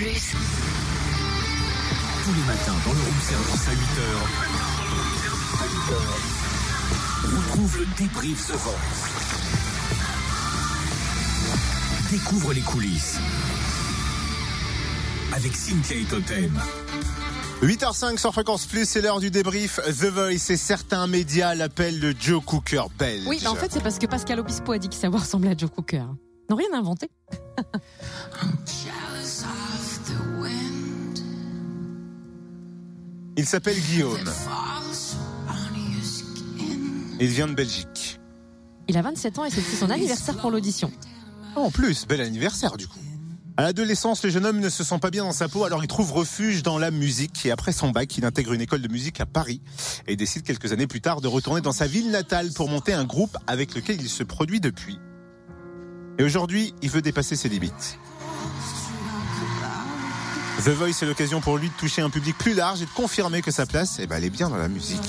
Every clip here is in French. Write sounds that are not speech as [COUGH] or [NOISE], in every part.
Plus. Tous les matins dans le room service à 8h. Retrouve le débrief The Voice. Découvre les coulisses. Avec Cynthia et Totem. 8h05 sur Fréquence Plus, c'est l'heure du débrief. The Voice et certains médias l'appellent le Joe Cooker belge. Oui, bah en fait, c'est parce que Pascal Obispo a dit que ça ressemblait à Joe Cooker. Ils n'ont rien inventé. [LAUGHS] Il s'appelle Guillaume. Il vient de Belgique. Il a 27 ans et c'était son anniversaire pour l'audition. Oh, en plus, bel anniversaire du coup. À l'adolescence, le jeune homme ne se sent pas bien dans sa peau, alors il trouve refuge dans la musique. Et après son bac, il intègre une école de musique à Paris et décide quelques années plus tard de retourner dans sa ville natale pour monter un groupe avec lequel il se produit depuis. Et aujourd'hui, il veut dépasser ses limites. The Voice est l'occasion pour lui de toucher un public plus large et de confirmer que sa place, eh ben, elle est bien dans la musique.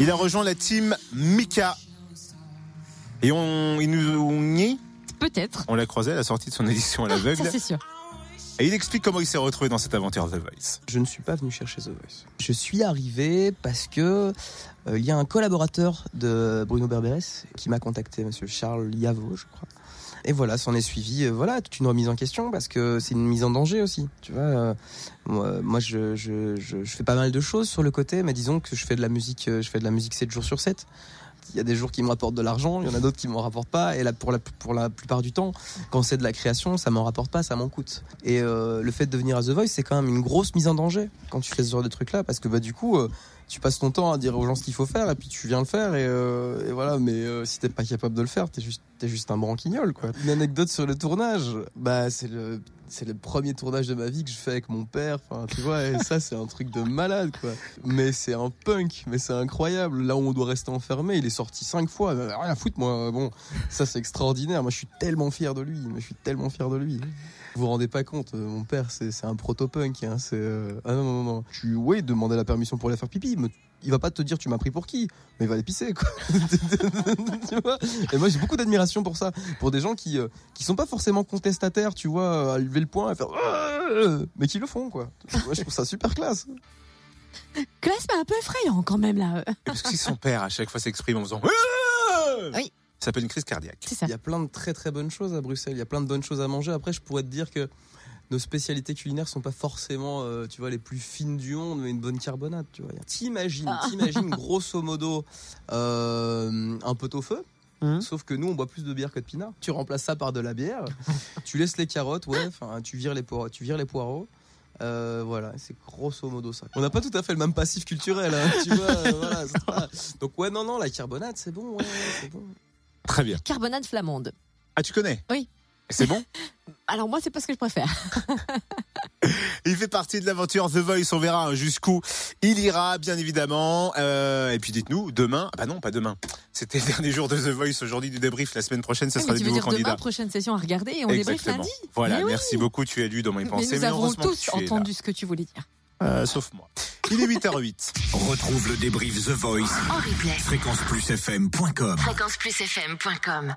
Il a rejoint la team Mika. Et on, il nous, on y est? Peut-être. on l'a croisé à la sortie de son édition à [LAUGHS] l'aveugle. Ça, c'est sûr. Et il explique comment il s'est retrouvé dans cette aventure The Voice. Je ne suis pas venu chercher The Voice. Je suis arrivé parce que euh, il y a un collaborateur de Bruno Berberes qui m'a contacté, Monsieur Charles Yavo, je crois. Et voilà, s'en est suivi, euh, voilà, toute une remise en question parce que c'est une mise en danger aussi. Tu vois, euh, moi, je, fais pas mal de choses sur le côté, mais disons que je fais de la musique, euh, je fais de la musique 7 jours sur 7. Il y a des jours qui me rapportent de l'argent, il y en a d'autres qui m'en rapportent pas. Et là, pour la, plupart du temps, quand c'est de la création, ça m'en rapporte pas, ça m'en coûte. Et le fait de venir à The Voice, c'est quand même une grosse mise en danger quand tu fais ce genre de truc-là, parce que bah du coup, tu passes ton temps à dire aux gens ce qu'il faut faire, et puis tu viens le faire, et, et voilà. Mais si t'es pas capable de le faire, t'es juste, t'es juste un branquignol, quoi. Une anecdote sur le tournage, bah c'est le c'est le premier tournage de ma vie que je fais avec mon père. Enfin, tu vois, et ça, c'est un truc de malade, quoi. Mais c'est un punk, mais c'est incroyable. Là où on doit rester enfermé, il est sorti cinq fois. Euh, Rien à foutre, moi. Bon, ça, c'est extraordinaire. Moi, je suis tellement fier de lui. Je suis tellement fier de lui. Vous vous rendez pas compte, euh, mon père, c'est c'est un proto-punk. Hein, c'est euh, ah non non non. Tu oui, demander la permission pour aller faire pipi. Mais il va pas te dire tu m'as pris pour qui, mais il va aller pisser quoi. [LAUGHS] tu vois? Et moi j'ai beaucoup d'admiration pour ça, pour des gens qui euh, qui sont pas forcément contestataires, tu vois, à lever le poing, à faire Euh mais qui le font quoi. Moi je trouve ça super classe. Classe, mais un peu effrayant quand même là. Et parce que si son père à chaque fois s'exprime en faisant Oui. ça s'appelle une crise cardiaque. C'est ça. Il y a plein de très très bonnes choses à Bruxelles, il y a plein de bonnes choses à manger. Après je pourrais te dire que nos spécialités culinaires sont pas forcément, euh, tu vois, les plus fines du monde, mais une bonne carbonate, tu vois. T'imagines, Ah. t'imagines [LAUGHS] grosso modo euh, un pot-au-feu. Mhm. Sauf que nous, on boit plus de bière que de pinard. Tu remplaces ça par de la bière. [LAUGHS] tu laisses les carottes, ouais. Enfin, tu vires les poireaux. Tu vires les poireaux. Euh, voilà, c'est grosso modo ça. On n'a pas tout à fait le même passif culturel, hein, tu vois. euh, voilà, c'est pas- Donc ouais, non, non, la carbonate, c'est bon, ouais, bon. Très bien. Carbonade flamande. Ah, tu connais? Oui. C'est bon? [LAUGHS] Alors moi, c'est pas ce que je préfère. [LAUGHS] Il fait partie de l'aventure The Voice, on verra jusqu'où il ira, bien évidemment. Euh, et puis dites-nous, demain, ah bah non, pas demain. C'était le dernier jour de The Voice, aujourd'hui du débrief. La semaine prochaine, ce sera mais les nouveaux dire demain, candidats. prochaine session à regarder et on Exactement. lundi Voilà, Mais oui. merci beaucoup, tu as lu dans mes Mais pensées. nous avons tous es entendu ce que tu voulais dire. Euh, sauf moi. Il est 8h08. [LAUGHS] Retrouve le débrief The Voice. En replay. Fréquenceplusfm.com Fréquenceplusfm.com